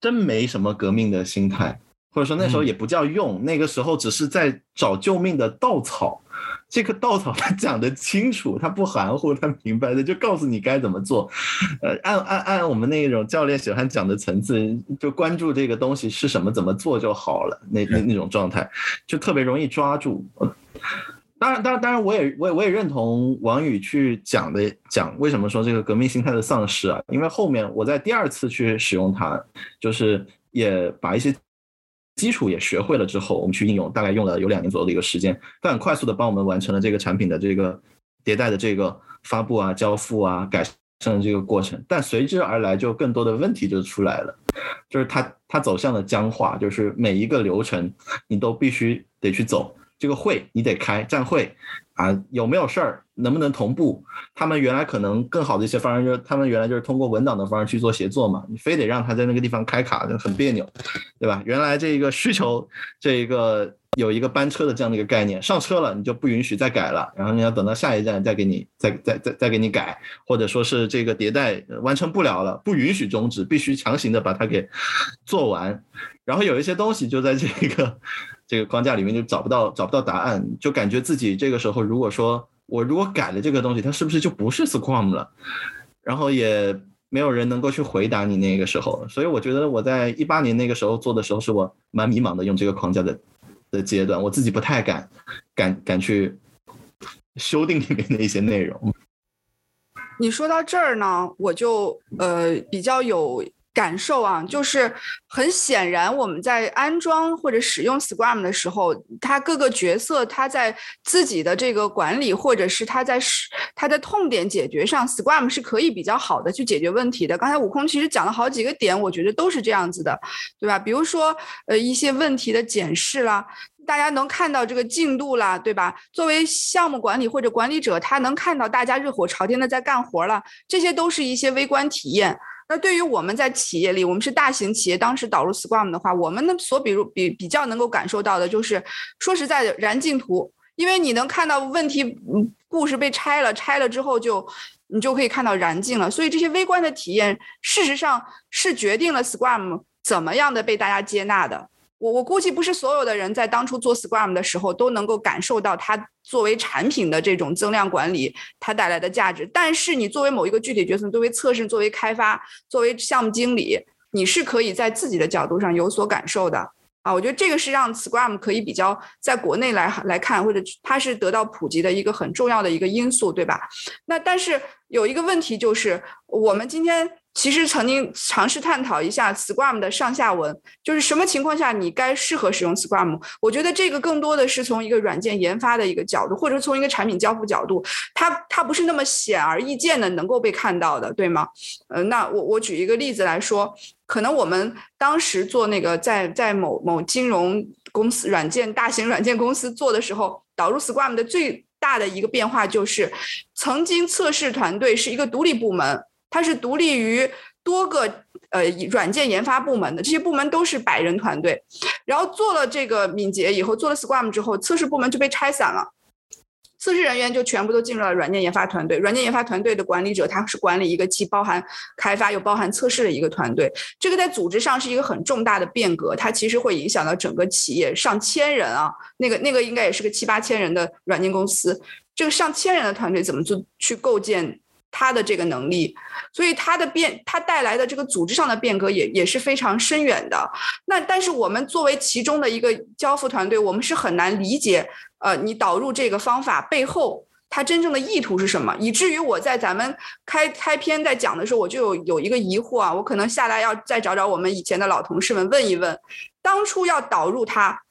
真没什么革命的心态，或者说那时候也不叫用，那个时候只是在找救命的稻草。这个稻草 他讲的清楚，他不含糊，他明白的就告诉你该怎么做。呃，按按按我们那种教练喜欢讲的层次，就关注这个东西是什么，怎么做就好了。那那那种状态就特别容易抓住。当然，当然，当然，我也，我也，我也认同王宇去讲的讲为什么说这个革命心态的丧失啊？因为后面我在第二次去使用它，就是也把一些基础也学会了之后，我们去应用，大概用了有两年左右的一个时间，它很快速的帮我们完成了这个产品的这个迭代的这个发布啊、交付啊、改善的这个过程。但随之而来就更多的问题就出来了，就是它它走向了僵化，就是每一个流程你都必须得去走。这个会你得开站会啊，有没有事儿，能不能同步？他们原来可能更好的一些方式就是他们原来就是通过文档的方式去做协作嘛，你非得让他在那个地方开卡，就很别扭，对吧？原来这个需求这一个。有一个班车的这样的一个概念，上车了你就不允许再改了，然后你要等到下一站再给你再再再再给你改，或者说是这个迭代完成不了了，不允许终止，必须强行的把它给做完。然后有一些东西就在这个这个框架里面就找不到找不到答案，就感觉自己这个时候如果说我如果改了这个东西，它是不是就不是 Scrum 了？然后也没有人能够去回答你那个时候，所以我觉得我在一八年那个时候做的时候，是我蛮迷茫的，用这个框架的。的阶段，我自己不太敢，敢敢去修订里面的一些内容。你说到这儿呢，我就呃比较有。感受啊，就是很显然，我们在安装或者使用 Scrum 的时候，它各个角色他在自己的这个管理，或者是他在使他的痛点解决上，Scrum 是可以比较好的去解决问题的。刚才悟空其实讲了好几个点，我觉得都是这样子的，对吧？比如说，呃，一些问题的检视啦，大家能看到这个进度啦，对吧？作为项目管理或者管理者，他能看到大家热火朝天的在干活了，这些都是一些微观体验。那对于我们在企业里，我们是大型企业，当时导入 Scrum 的话，我们的所比如比比较能够感受到的就是，说实在的，燃尽图，因为你能看到问题，嗯，故事被拆了，拆了之后就你就可以看到燃尽了，所以这些微观的体验，事实上是决定了 Scrum 怎么样的被大家接纳的。我我估计不是所有的人在当初做 Scrum 的时候都能够感受到它作为产品的这种增量管理它带来的价值，但是你作为某一个具体角色，作为测试、作为开发、作为项目经理，你是可以在自己的角度上有所感受的啊！我觉得这个是让 Scrum 可以比较在国内来来看，或者它是得到普及的一个很重要的一个因素，对吧？那但是有一个问题就是，我们今天。其实曾经尝试探讨一下 Scrum 的上下文，就是什么情况下你该适合使用 Scrum。我觉得这个更多的是从一个软件研发的一个角度，或者从一个产品交付角度，它它不是那么显而易见的能够被看到的，对吗？呃，那我我举一个例子来说，可能我们当时做那个在在某某金融公司软件大型软件公司做的时候，导入 Scrum 的最大的一个变化就是，曾经测试团队是一个独立部门。它是独立于多个呃软件研发部门的，这些部门都是百人团队。然后做了这个敏捷以后，做了 Scrum 之后，测试部门就被拆散了，测试人员就全部都进入了软件研发团队。软件研发团队的管理者，他是管理一个既包含开发又包含测试的一个团队。这个在组织上是一个很重大的变革，它其实会影响到整个企业上千人啊，那个那个应该也是个七八千人的软件公司，这个上千人的团队怎么做去构建？他的这个能力，所以他的变，他带来的这个组织上的变革也也是非常深远的。那但是我们作为其中的一个交付团队，我们是很难理解，呃，你导入这个方法背后它真正的意图是什么，以至于我在咱们开开篇在讲的时候，我就有有一个疑惑啊，我可能下来要再找找我们以前的老同事们问一问，当初要导入它。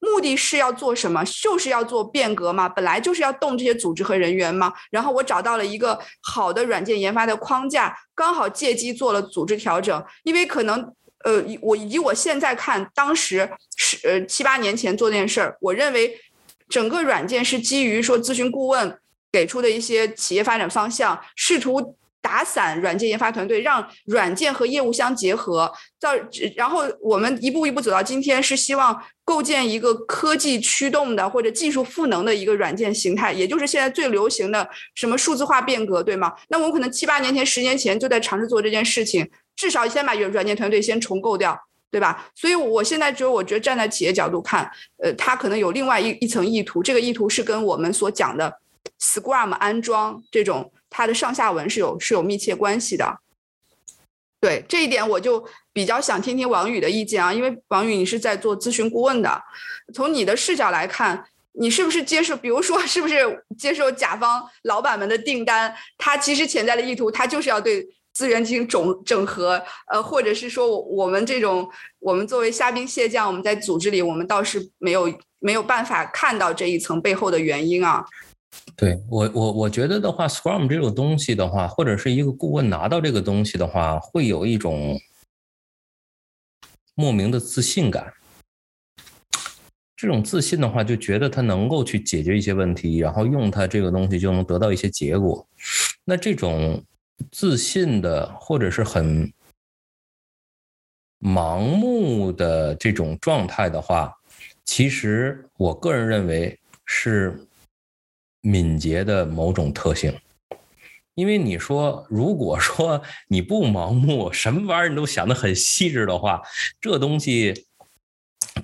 目的是要做什么？就是要做变革嘛？本来就是要动这些组织和人员嘛？然后我找到了一个好的软件研发的框架，刚好借机做了组织调整。因为可能，呃，我以我现在看，当时是呃七八年前做这件事儿，我认为整个软件是基于说咨询顾问给出的一些企业发展方向，试图。打散软件研发团队，让软件和业务相结合，到然后我们一步一步走到今天，是希望构建一个科技驱动的或者技术赋能的一个软件形态，也就是现在最流行的什么数字化变革，对吗？那我可能七八年前、十年前就在尝试做这件事情，至少先把软软件团队先重构掉，对吧？所以我现在只有我觉得站在企业角度看，呃，它可能有另外一一层意图，这个意图是跟我们所讲的 Scrum 安装这种。它的上下文是有是有密切关系的，对这一点我就比较想听听王宇的意见啊，因为王宇你是在做咨询顾问的，从你的视角来看，你是不是接受，比如说是不是接受甲方老板们的订单，他其实潜在的意图，他就是要对资源进行整整合，呃，或者是说我们这种我们作为虾兵蟹将，我们在组织里，我们倒是没有没有办法看到这一层背后的原因啊。对我，我我觉得的话，Scrum 这种东西的话，或者是一个顾问拿到这个东西的话，会有一种莫名的自信感。这种自信的话，就觉得他能够去解决一些问题，然后用他这个东西就能得到一些结果。那这种自信的或者是很盲目的这种状态的话，其实我个人认为是敏捷的某种特性。因为你说，如果说你不盲目，什么玩意儿你都想得很细致的话，这东西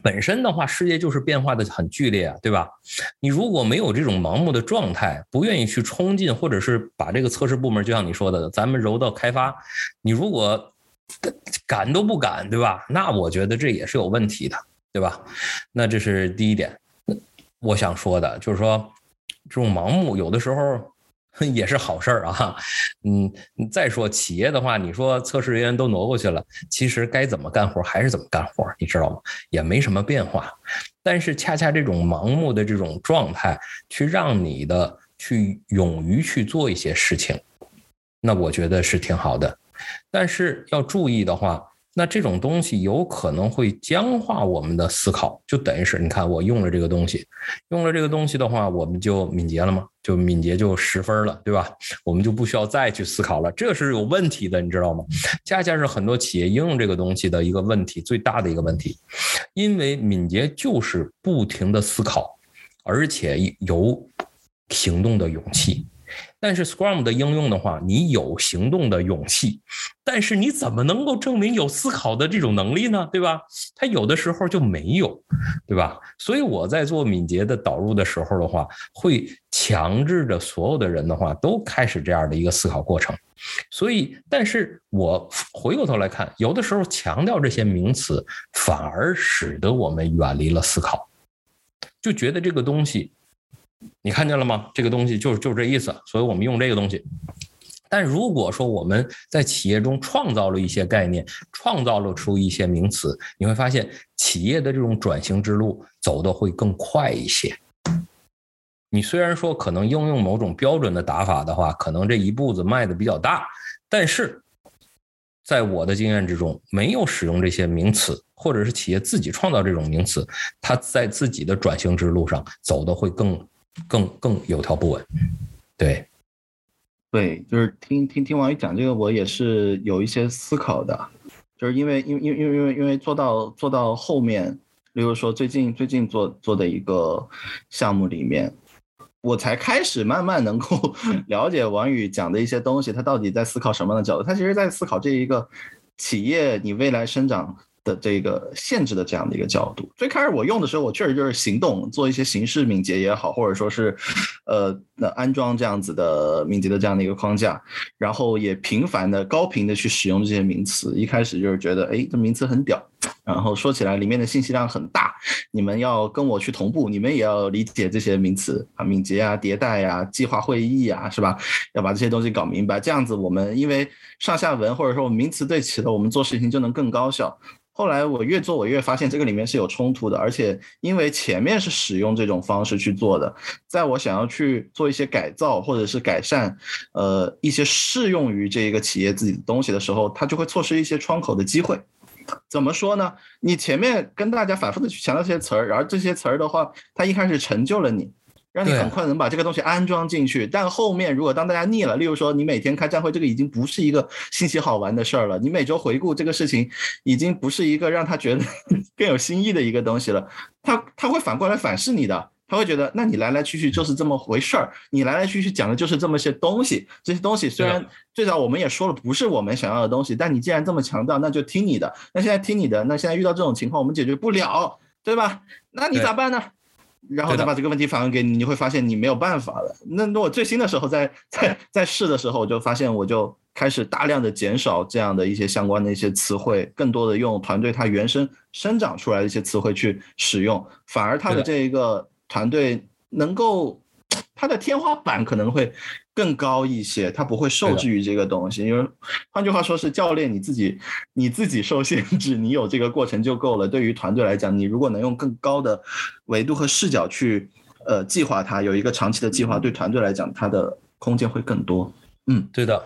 本身的话，世界就是变化的很剧烈啊，对吧？你如果没有这种盲目的状态，不愿意去冲进，或者是把这个测试部门，就像你说的，咱们揉到开发，你如果敢都不敢，对吧？那我觉得这也是有问题的，对吧？那这是第一点，我想说的就是说，这种盲目有的时候。也是好事儿啊，嗯，再说企业的话，你说测试人员都挪过去了，其实该怎么干活还是怎么干活，你知道吗？也没什么变化。但是恰恰这种盲目的这种状态，去让你的去勇于去做一些事情，那我觉得是挺好的。但是要注意的话。那这种东西有可能会僵化我们的思考，就等于是你看我用了这个东西，用了这个东西的话，我们就敏捷了吗？就敏捷就十分了，对吧？我们就不需要再去思考了，这是有问题的，你知道吗？恰恰是很多企业应用这个东西的一个问题，最大的一个问题，因为敏捷就是不停的思考，而且有行动的勇气。但是 Scrum 的应用的话，你有行动的勇气，但是你怎么能够证明有思考的这种能力呢？对吧？它有的时候就没有，对吧？所以我在做敏捷的导入的时候的话，会强制着所有的人的话都开始这样的一个思考过程。所以，但是我回过头来看，有的时候强调这些名词，反而使得我们远离了思考，就觉得这个东西。你看见了吗？这个东西就是就是这意思，所以我们用这个东西。但如果说我们在企业中创造了一些概念，创造了出一些名词，你会发现企业的这种转型之路走的会更快一些。你虽然说可能应用某种标准的打法的话，可能这一步子迈的比较大，但是在我的经验之中，没有使用这些名词，或者是企业自己创造这种名词，它在自己的转型之路上走的会更。更更有条不紊，对，对，就是听听听王宇讲这个，我也是有一些思考的，就是因为因为因为因为因为做到做到后面，例如说最近最近做做的一个项目里面，我才开始慢慢能够 了解王宇讲的一些东西，他到底在思考什么样的角度，他其实在思考这一个企业你未来生长。的这个限制的这样的一个角度，最开始我用的时候，我确实就是行动做一些形式敏捷也好，或者说是，呃，那安装这样子的敏捷的这样的一个框架，然后也频繁的高频的去使用这些名词。一开始就是觉得，哎，这名词很屌，然后说起来里面的信息量很大，你们要跟我去同步，你们也要理解这些名词啊，敏捷啊，迭代啊，计划会议啊，是吧？要把这些东西搞明白，这样子我们因为上下文或者说名词对齐了，我们做事情就能更高效。后来我越做，我越发现这个里面是有冲突的，而且因为前面是使用这种方式去做的，在我想要去做一些改造或者是改善，呃，一些适用于这一个企业自己的东西的时候，它就会错失一些窗口的机会。怎么说呢？你前面跟大家反复的去强调这些词儿，然后这些词儿的话，它一开始成就了你。让你很快能把这个东西安装进去，但后面如果当大家腻了，例如说你每天开站会，这个已经不是一个新奇好玩的事儿了。你每周回顾这个事情，已经不是一个让他觉得 更有新意的一个东西了。他他会反过来反噬你的，他会觉得，那你来来去去就是这么回事儿，你来来去去讲的就是这么些东西。这些东西虽然最早我们也说了不是我们想要的东西，但你既然这么强调，那就听你的。那现在听你的，那现在遇到这种情况，我们解决不了，对吧？那你咋办呢？然后再把这个问题反问给你，你会发现你没有办法了。那那我最新的时候在在在试的时候，我就发现我就开始大量的减少这样的一些相关的一些词汇，更多的用团队它原生生长出来的一些词汇去使用，反而它的这一个团队能够。它的天花板可能会更高一些，它不会受制于这个东西。因为换句话说，是教练你自己，你自己受限制，你有这个过程就够了。对于团队来讲，你如果能用更高的维度和视角去呃计划它，有一个长期的计划，对团队来讲，它的空间会更多。嗯，对的。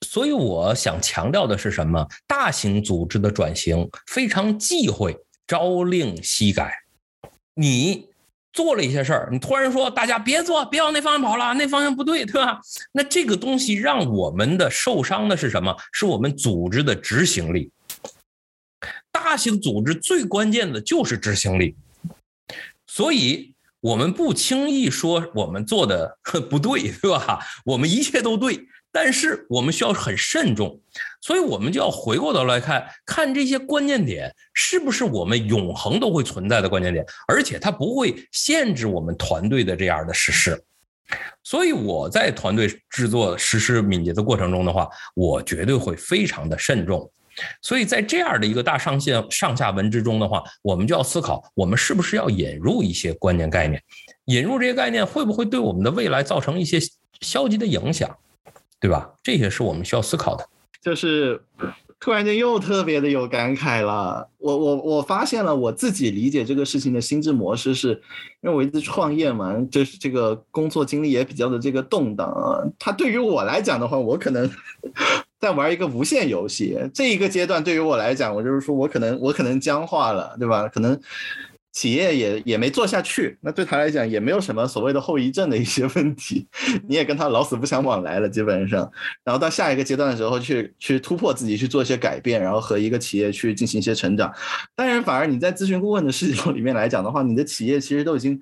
所以我想强调的是什么？大型组织的转型非常忌讳。朝令夕改。你做了一些事儿，你突然说大家别做，别往那方向跑了，那方向不对，对吧？那这个东西让我们的受伤的是什么？是我们组织的执行力。大型组织最关键的就是执行力，所以我们不轻易说我们做的 不对，对吧？我们一切都对。但是我们需要很慎重，所以我们就要回过头来看看这些关键点是不是我们永恒都会存在的关键点，而且它不会限制我们团队的这样的实施。所以我在团队制作实施敏捷的过程中的话，我绝对会非常的慎重。所以在这样的一个大上线上下文之中的话，我们就要思考，我们是不是要引入一些关键概念？引入这些概念会不会对我们的未来造成一些消极的影响？对吧？这些是我们需要思考的。就是突然间又特别的有感慨了。我我我发现了我自己理解这个事情的心智模式，是因为我一直创业嘛，就是这个工作经历也比较的这个动荡啊。它对于我来讲的话，我可能 在玩一个无限游戏。这一个阶段对于我来讲，我就是说我可能我可能僵化了，对吧？可能。企业也也没做下去，那对他来讲也没有什么所谓的后遗症的一些问题，你也跟他老死不相往来了，基本上。然后到下一个阶段的时候，去去突破自己，去做一些改变，然后和一个企业去进行一些成长。当然，反而你在咨询顾问的视角里面来讲的话，你的企业其实都已经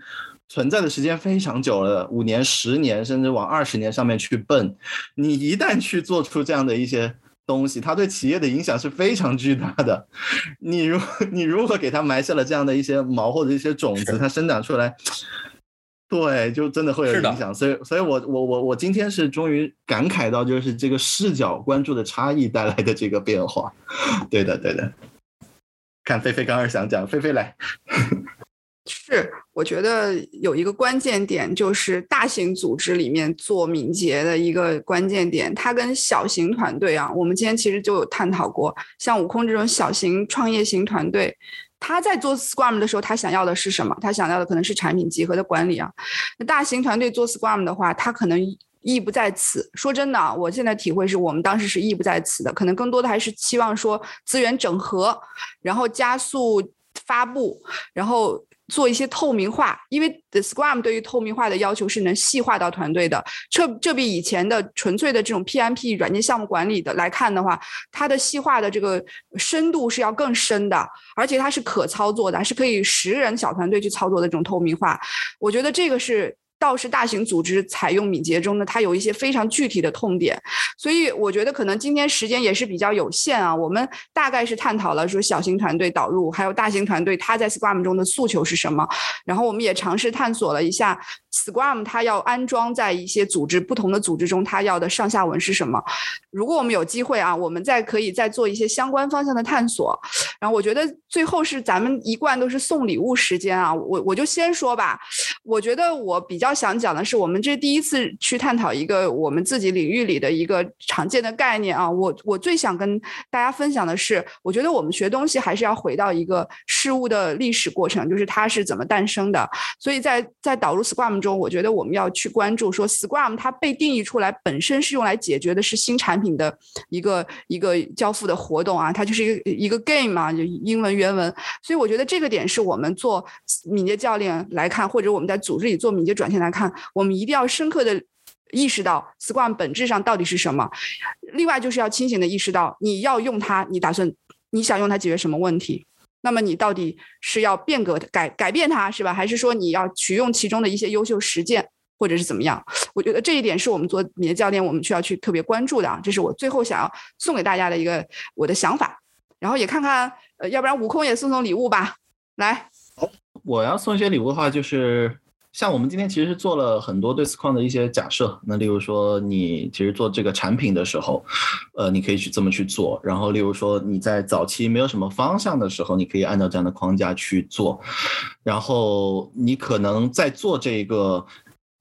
存在的时间非常久了，五年、十年，甚至往二十年上面去奔。你一旦去做出这样的一些。东西，它对企业的影响是非常巨大的。你如 你如果给它埋下了这样的一些毛或者一些种子，它生长出来，对，就真的会有影响。所以，所以我我我我今天是终于感慨到，就是这个视角关注的差异带来的这个变化。对的，对的。看菲菲刚刚想讲，菲菲来。是，我觉得有一个关键点，就是大型组织里面做敏捷的一个关键点，它跟小型团队啊，我们今天其实就有探讨过，像悟空这种小型创业型团队，他在做 Scrum 的时候，他想要的是什么？他想要的可能是产品集合的管理啊。那大型团队做 Scrum 的话，他可能意不在此。说真的啊，我现在体会是我们当时是意不在此的，可能更多的还是期望说资源整合，然后加速发布，然后。做一些透明化，因为 The Scrum 对于透明化的要求是能细化到团队的。这这比以前的纯粹的这种 PMP 软件项目管理的来看的话，它的细化的这个深度是要更深的，而且它是可操作的，是可以十人小团队去操作的这种透明化。我觉得这个是。倒是大型组织采用敏捷中呢，它有一些非常具体的痛点，所以我觉得可能今天时间也是比较有限啊。我们大概是探讨了说小型团队导入，还有大型团队它在 Scrum 中的诉求是什么，然后我们也尝试探索了一下 Scrum 它要安装在一些组织不同的组织中，它要的上下文是什么。如果我们有机会啊，我们再可以再做一些相关方向的探索。然后我觉得最后是咱们一贯都是送礼物时间啊，我我就先说吧，我觉得我比较。想讲的是，我们这第一次去探讨一个我们自己领域里的一个常见的概念啊。我我最想跟大家分享的是，我觉得我们学东西还是要回到一个事物的历史过程，就是它是怎么诞生的。所以在在导入 Scrum 中，我觉得我们要去关注说，Scrum 它被定义出来本身是用来解决的是新产品品的一个一个交付的活动啊，它就是一个一个 game 嘛，就英文原文。所以我觉得这个点是我们做敏捷教练来看，或者我们在组织里做敏捷转型。来看，我们一定要深刻的意识到 Scrum 本质上到底是什么。另外，就是要清醒的意识到，你要用它，你打算你想用它解决什么问题？那么你到底是要变革改改变它，是吧？还是说你要取用其中的一些优秀实践，或者是怎么样？我觉得这一点是我们做你的教练，我们需要去特别关注的啊。这是我最后想要送给大家的一个我的想法。然后也看看，呃，要不然悟空也送送礼物吧。来，我要送一些礼物的话，就是。像我们今天其实做了很多对斯况的一些假设，那例如说你其实做这个产品的时候，呃，你可以去这么去做，然后例如说你在早期没有什么方向的时候，你可以按照这样的框架去做，然后你可能在做这个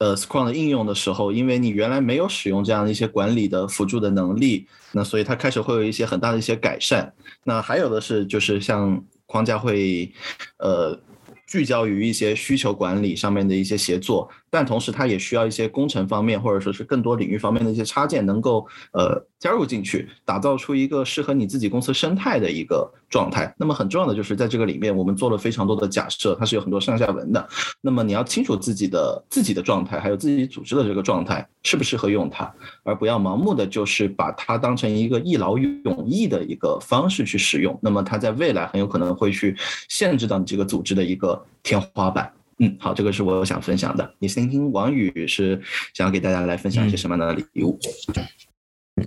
呃 Scrum 的应用的时候，因为你原来没有使用这样的一些管理的辅助的能力，那所以它开始会有一些很大的一些改善。那还有的是就是像框架会，呃。聚焦于一些需求管理上面的一些协作，但同时它也需要一些工程方面或者说是更多领域方面的一些插件能够呃加入进去，打造出一个适合你自己公司生态的一个状态。那么很重要的就是在这个里面，我们做了非常多的假设，它是有很多上下文的。那么你要清楚自己的自己的状态，还有自己组织的这个状态适不适合用它，而不要盲目的就是把它当成一个一劳永逸的一个方式去使用。那么它在未来很有可能会去限制到你这个组织的一个天花板。嗯，好，这个是我想分享的。你先听王宇是想要给大家来分享一些什么样的礼物？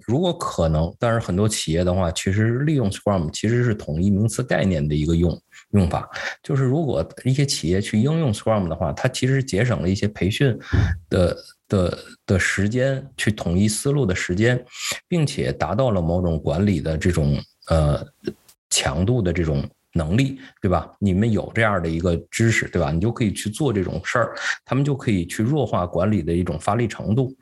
如果可能，但是很多企业的话，其实利用 Scrum 其实是统一名词概念的一个用用法。就是如果一些企业去应用 Scrum 的话，它其实节省了一些培训的的的时间，去统一思路的时间，并且达到了某种管理的这种呃强度的这种。能力对吧？你们有这样的一个知识对吧？你就可以去做这种事儿，他们就可以去弱化管理的一种发力程度。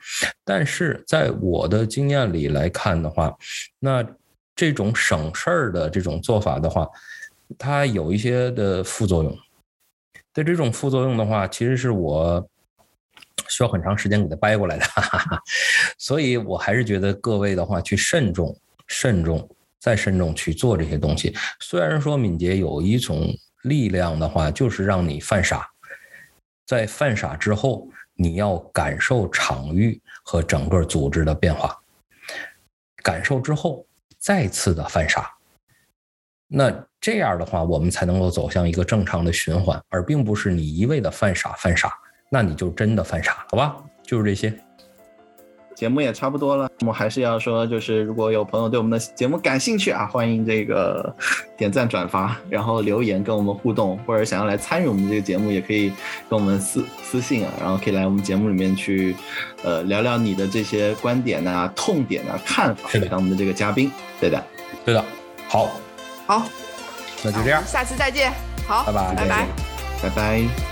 但是在我的经验里来看的话，那这种省事儿的这种做法的话，它有一些的副作用。对这种副作用的话，其实是我需要很长时间给它掰过来的，所以我还是觉得各位的话去慎重、慎重。再慎重去做这些东西。虽然说敏捷有一种力量的话，就是让你犯傻，在犯傻之后，你要感受场域和整个组织的变化，感受之后再次的犯傻。那这样的话，我们才能够走向一个正常的循环，而并不是你一味的犯傻犯傻，那你就真的犯傻，好吧？就是这些。节目也差不多了，我们还是要说，就是如果有朋友对我们的节目感兴趣啊，欢迎这个点赞转发，然后留言跟我们互动，或者想要来参与我们这个节目，也可以跟我们私私信啊，然后可以来我们节目里面去，呃，聊聊你的这些观点啊、痛点啊、看法，当我们的这个嘉宾。对的，对的，好，好，那就这样，下次再见，好，拜拜，拜拜，拜拜。